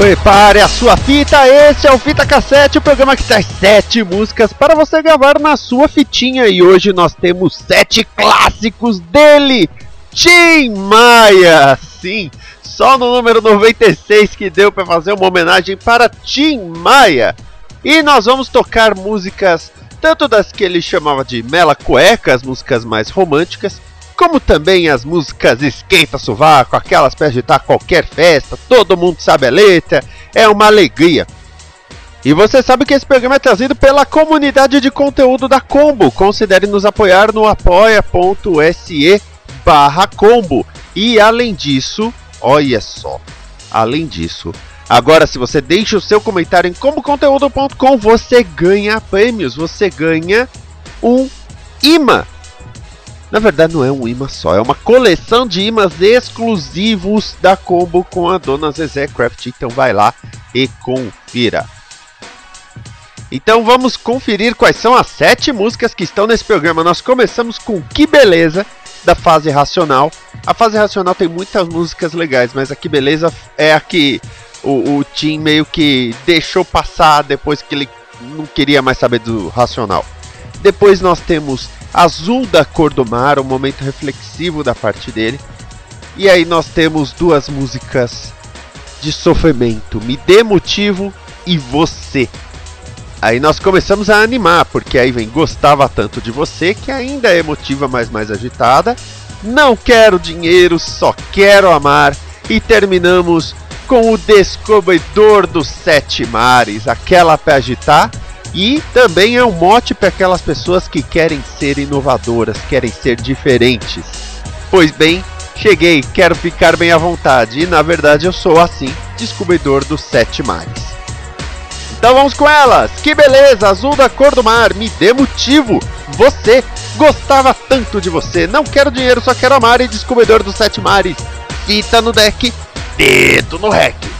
Prepare a sua fita, esse é o Fita Cassete, o programa que traz sete músicas para você gravar na sua fitinha. E hoje nós temos sete clássicos dele, Tim Maia. Sim, só no número 96 que deu para fazer uma homenagem para Tim Maia. E nós vamos tocar músicas tanto das que ele chamava de mela cueca, as músicas mais românticas, como também as músicas Esquenta Sovaco, aquelas para agitar qualquer festa, todo mundo sabe a letra, é uma alegria. E você sabe que esse programa é trazido pela comunidade de conteúdo da Combo. Considere nos apoiar no apoia.se barra Combo. E além disso, olha só, além disso, agora se você deixa o seu comentário em comboconteúdo.com, você ganha prêmios, você ganha um imã na verdade, não é um imã só, é uma coleção de imãs exclusivos da Combo com a dona Zezé Craft. Então vai lá e confira. Então vamos conferir quais são as sete músicas que estão nesse programa. Nós começamos com Que Beleza, da fase racional. A fase racional tem muitas músicas legais, mas a Que Beleza é a que o, o Tim meio que deixou passar depois que ele não queria mais saber do racional. Depois nós temos Azul da Cor do Mar, um momento reflexivo da parte dele. E aí nós temos duas músicas de sofrimento, Me Dê Motivo e Você. Aí nós começamos a animar, porque aí vem Gostava Tanto de Você, que ainda é emotiva, mas mais agitada. Não quero dinheiro, só quero amar. E terminamos com o Descobridor dos Sete Mares, aquela para agitar e também é um mote para aquelas pessoas que querem ser inovadoras, querem ser diferentes. Pois bem, cheguei, quero ficar bem à vontade e na verdade eu sou assim, descobridor dos sete mares. Então vamos com elas! Que beleza! Azul da cor do mar, me dê motivo! Você gostava tanto de você, não quero dinheiro, só quero amar e descobridor dos sete mares. Fita no deck, dedo no rec.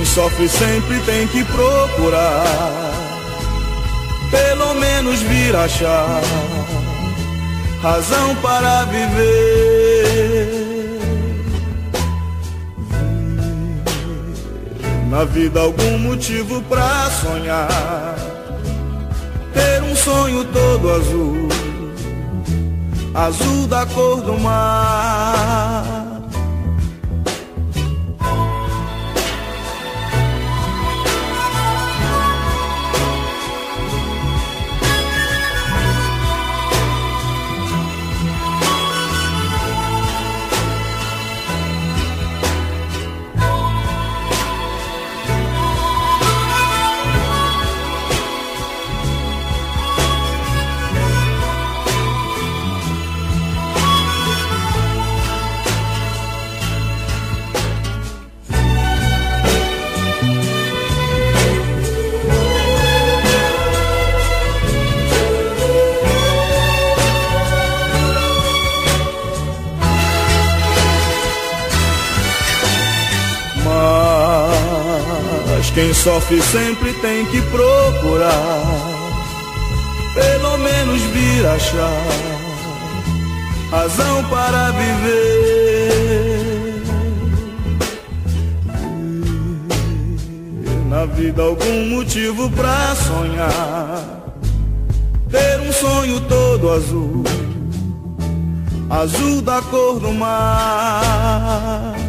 Quem sofre sempre tem que procurar, pelo menos vir achar razão para viver. Na vida algum motivo pra sonhar, ter um sonho todo azul, azul da cor do mar sofre sempre tem que procurar, pelo menos vir achar razão para viver. Na vida algum motivo pra sonhar, ter um sonho todo azul, azul da cor do mar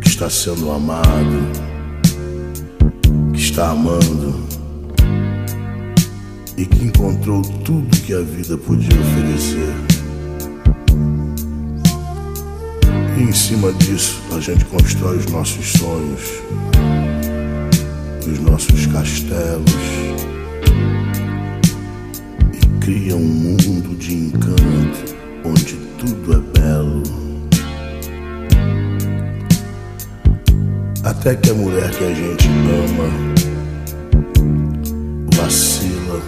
que está sendo amado, que está amando e que encontrou tudo que a vida podia oferecer. E em cima disso a gente constrói os nossos sonhos, os nossos castelos cria um mundo de encanto onde tudo é belo. Até que a mulher que a gente ama vacila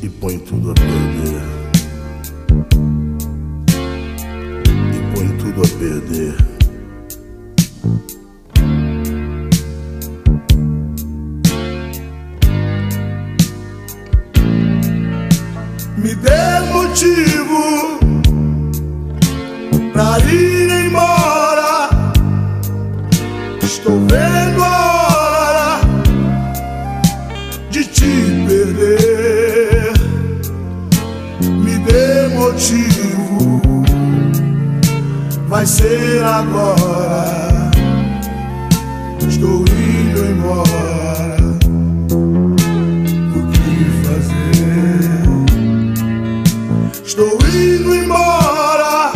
e põe tudo a perder. E põe tudo a perder. agora. Estou indo embora. O que fazer? Estou indo embora.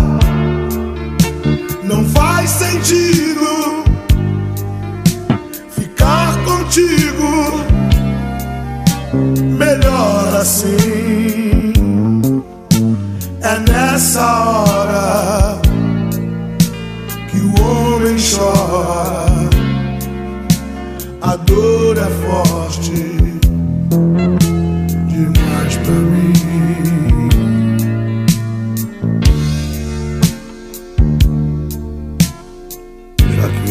Não faz sentido ficar contigo. Melhor assim. É nessa hora.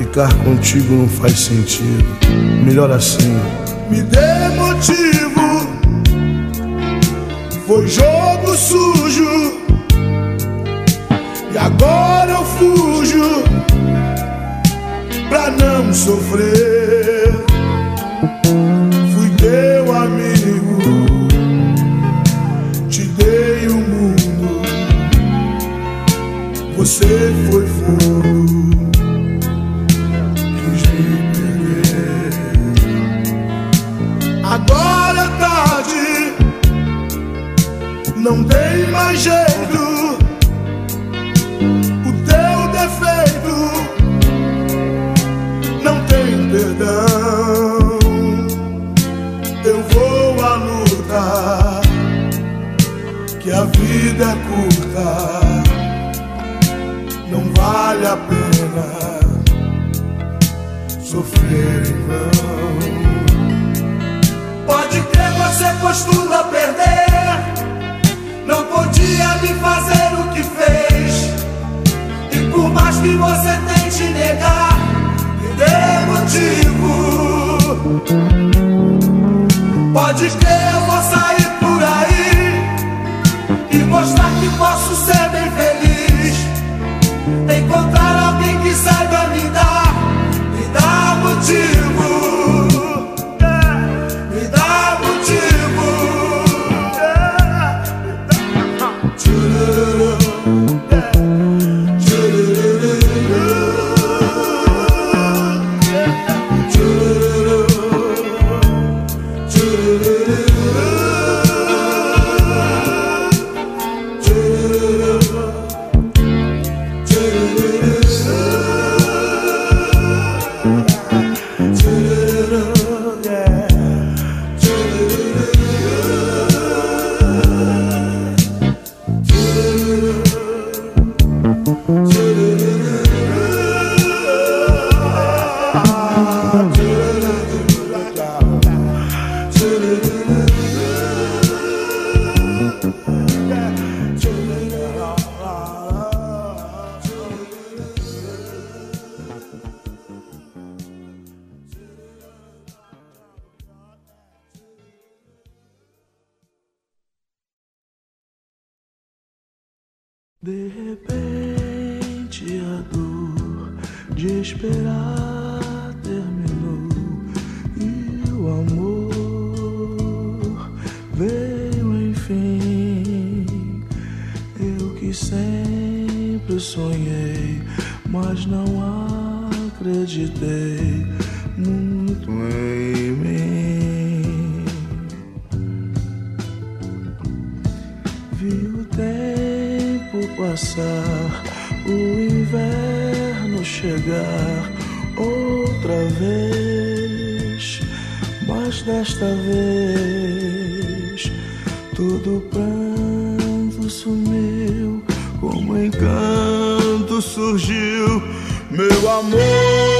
Ficar contigo não faz sentido. Melhor assim. Me dê motivo. Foi jogo sujo. E agora eu fujo pra não sofrer. Fui teu amigo, te dei o mundo. Você foi fogo, surgiu, meu amor.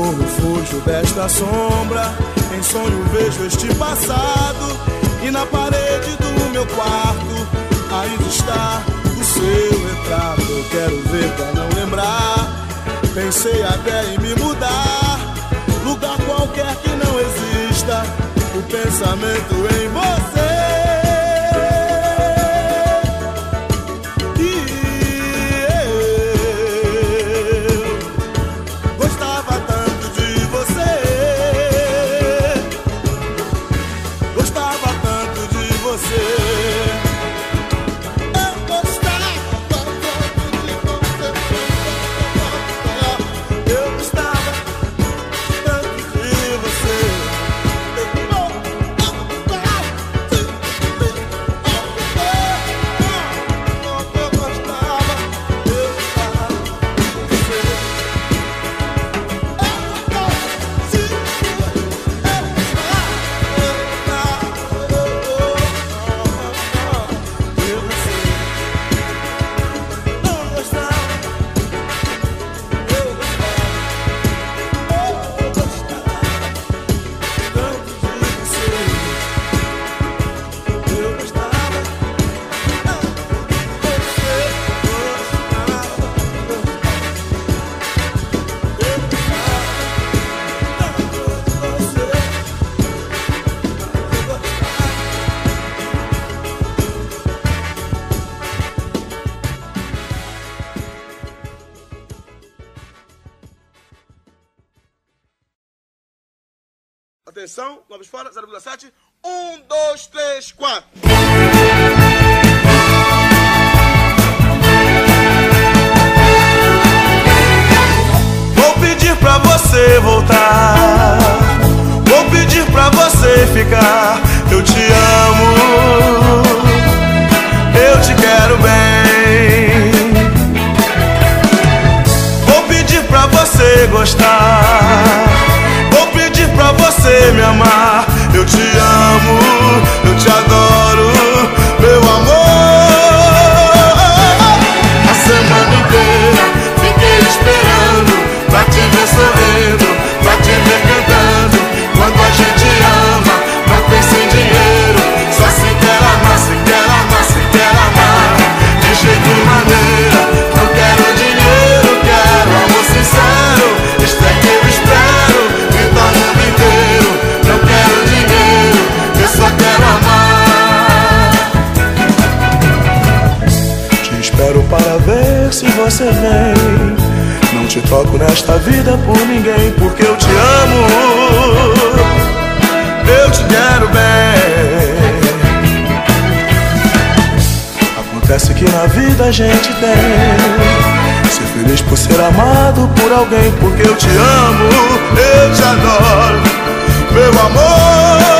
corro, fujo desta sombra. Em sonho vejo este passado. E na parede do meu quarto ainda está o seu retrato. Eu quero ver pra não lembrar. Pensei até em me mudar. Lugar qualquer que não exista. O pensamento em vamos fora, 0,7. 1, 2, 3, 4. Vou pedir pra você voltar. Vou pedir pra você ficar. Eu te amo. Eu te quero bem. Vou pedir pra você gostar. Você vem. Não te troco nesta vida por ninguém, porque eu te amo. Eu te quero bem. Acontece que na vida a gente tem. Ser feliz por ser amado por alguém, porque eu te amo, eu te adoro, meu amor.